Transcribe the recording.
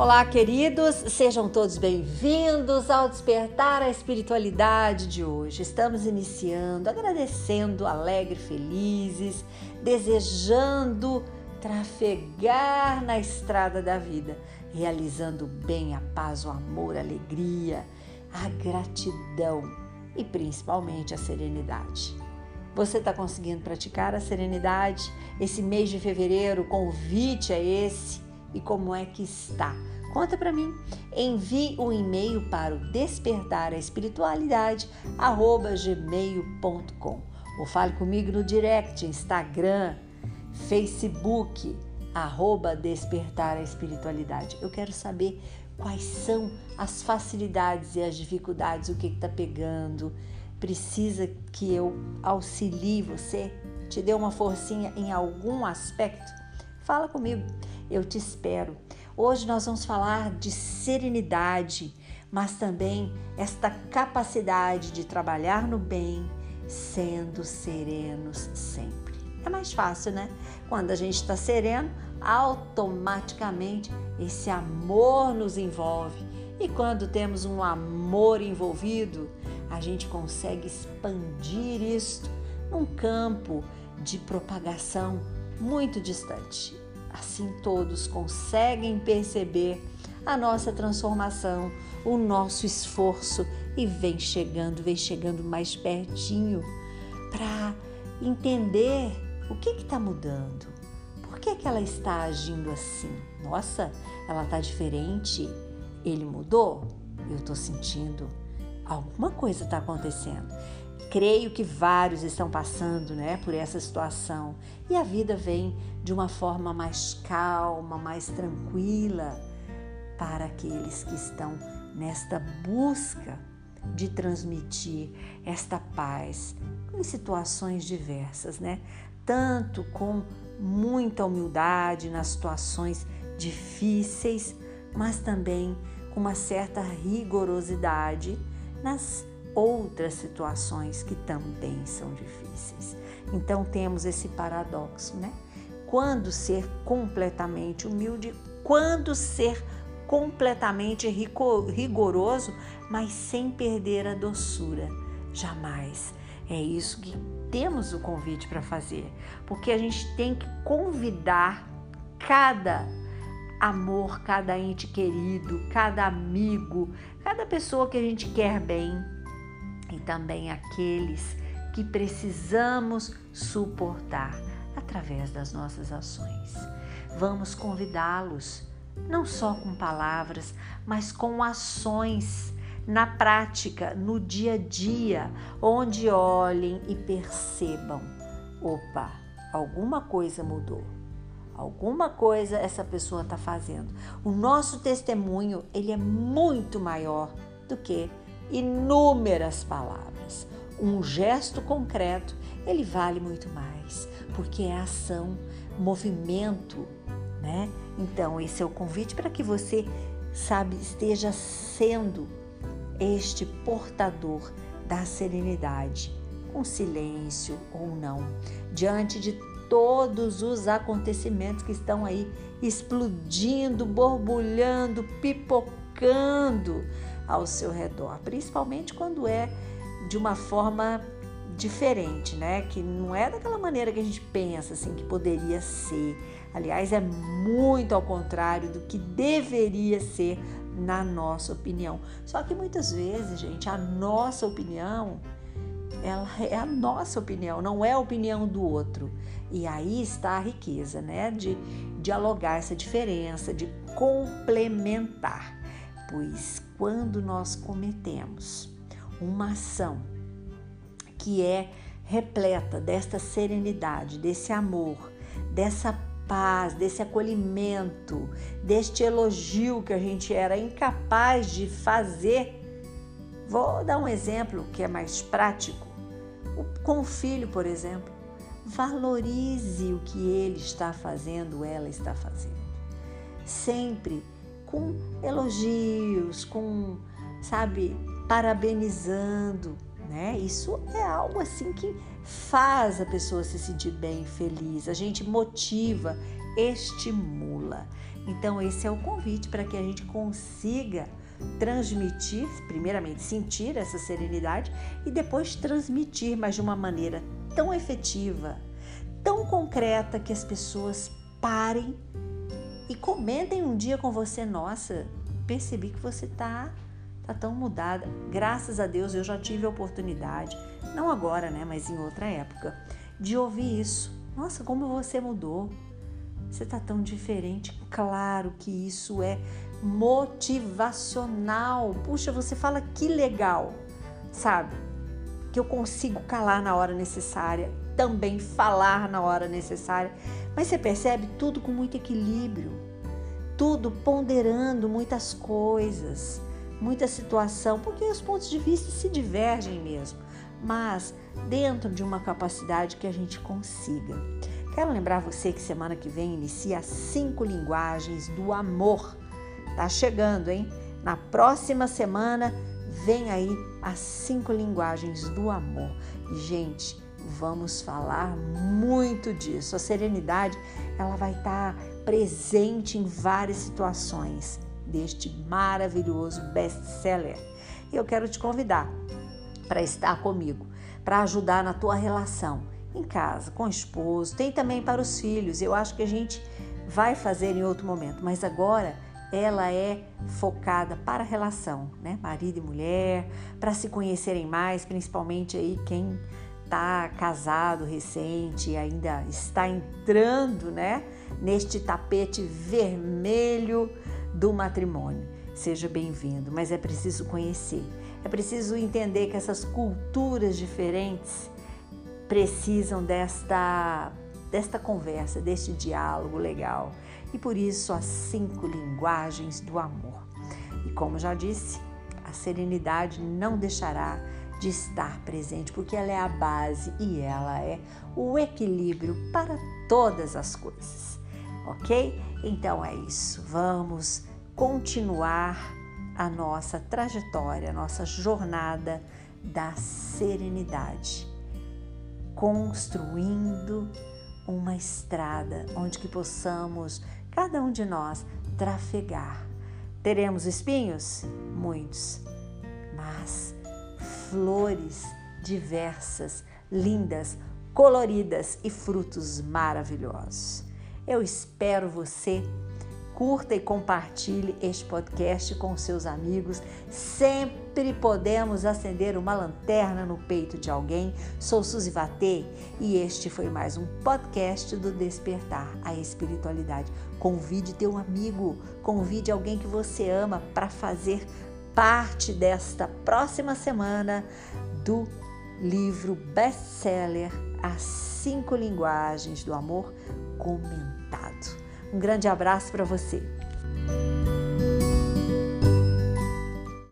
Olá, queridos, sejam todos bem-vindos ao Despertar a Espiritualidade de hoje. Estamos iniciando, agradecendo, alegre, felizes, desejando trafegar na estrada da vida, realizando o bem, a paz, o amor, a alegria, a gratidão e principalmente a serenidade. Você está conseguindo praticar a serenidade? Esse mês de fevereiro, o convite é esse e como é que está? Conta para mim. Envie um e-mail para o despertar a espiritualidade gmail.com ou fale comigo no direct, Instagram, Facebook, arroba despertar a espiritualidade. Eu quero saber quais são as facilidades e as dificuldades, o que está pegando. Precisa que eu auxilie você, te dê uma forcinha em algum aspecto? Fala comigo, eu te espero. Hoje nós vamos falar de serenidade, mas também esta capacidade de trabalhar no bem, sendo serenos sempre. É mais fácil, né? Quando a gente está sereno, automaticamente esse amor nos envolve. E quando temos um amor envolvido, a gente consegue expandir isto num campo de propagação muito distante. Assim todos conseguem perceber a nossa transformação, o nosso esforço e vem chegando, vem chegando mais pertinho para entender o que está mudando. Por que, que ela está agindo assim? Nossa, ela está diferente. Ele mudou? Eu estou sentindo. Alguma coisa está acontecendo. Creio que vários estão passando né, por essa situação e a vida vem de uma forma mais calma, mais tranquila para aqueles que estão nesta busca de transmitir esta paz em situações diversas, né? Tanto com muita humildade nas situações difíceis, mas também com uma certa rigorosidade nas outras situações que também são difíceis. Então temos esse paradoxo, né? Quando ser completamente humilde, quando ser completamente rigoroso, mas sem perder a doçura. Jamais. É isso que temos o convite para fazer, porque a gente tem que convidar cada amor, cada ente querido, cada amigo, cada pessoa que a gente quer bem e também aqueles que precisamos suportar através das nossas ações. Vamos convidá-los, não só com palavras, mas com ações na prática, no dia a dia, onde olhem e percebam: opa, alguma coisa mudou. Alguma coisa essa pessoa está fazendo. O nosso testemunho ele é muito maior do que inúmeras palavras. Um gesto concreto, ele vale muito mais, porque é ação, movimento, né? Então, esse é o convite para que você, sabe, esteja sendo este portador da serenidade, com silêncio ou não, diante de todos os acontecimentos que estão aí explodindo, borbulhando, pipocando ao seu redor, principalmente quando é de uma forma diferente, né? Que não é daquela maneira que a gente pensa assim que poderia ser. Aliás, é muito ao contrário do que deveria ser na nossa opinião. Só que muitas vezes, gente, a nossa opinião ela é a nossa opinião, não é a opinião do outro. E aí está a riqueza, né? De dialogar essa diferença, de complementar pois quando nós cometemos uma ação que é repleta desta serenidade, desse amor, dessa paz, desse acolhimento, deste elogio que a gente era incapaz de fazer. Vou dar um exemplo que é mais prático. Com o filho, por exemplo, valorize o que ele está fazendo, ela está fazendo. Sempre com elogios, com, sabe, parabenizando, né? Isso é algo assim que faz a pessoa se sentir bem, feliz. A gente motiva, estimula. Então, esse é o convite para que a gente consiga transmitir, primeiramente sentir essa serenidade e depois transmitir, mas de uma maneira tão efetiva, tão concreta que as pessoas parem e comentem um dia com você, nossa, percebi que você tá tá tão mudada. Graças a Deus eu já tive a oportunidade, não agora, né, mas em outra época, de ouvir isso. Nossa, como você mudou. Você tá tão diferente. Claro que isso é motivacional. Puxa, você fala que legal, sabe? Que eu consigo calar na hora necessária, também falar na hora necessária. Mas você percebe tudo com muito equilíbrio, tudo ponderando muitas coisas, muita situação, porque os pontos de vista se divergem mesmo, mas dentro de uma capacidade que a gente consiga. Quero lembrar você que semana que vem inicia as cinco linguagens do amor. Tá chegando, hein? Na próxima semana vem aí as cinco linguagens do amor. Gente, vamos falar muito disso. A serenidade, ela vai estar presente em várias situações deste maravilhoso best-seller. E eu quero te convidar para estar comigo, para ajudar na tua relação em casa, com o esposo, tem também para os filhos. Eu acho que a gente vai fazer em outro momento, mas agora ela é focada para a relação, né? Marido e mulher, para se conhecerem mais, principalmente aí quem está casado recente, ainda está entrando, né, neste tapete vermelho do matrimônio. Seja bem-vindo, mas é preciso conhecer. É preciso entender que essas culturas diferentes precisam desta desta conversa, deste diálogo legal. E por isso as cinco linguagens do amor. E como já disse, a serenidade não deixará de estar presente, porque ela é a base e ela é o equilíbrio para todas as coisas. Ok? Então é isso. Vamos continuar a nossa trajetória, a nossa jornada da serenidade, construindo uma estrada onde que possamos, cada um de nós, trafegar. Teremos espinhos? Muitos, mas flores diversas, lindas, coloridas e frutos maravilhosos. Eu espero você. Curta e compartilhe este podcast com seus amigos. Sempre podemos acender uma lanterna no peito de alguém. Sou Suzy Vatê e este foi mais um podcast do Despertar a Espiritualidade. Convide teu amigo, convide alguém que você ama para fazer parte desta próxima semana do livro best-seller As Cinco Linguagens do Amor comentado. Um grande abraço para você.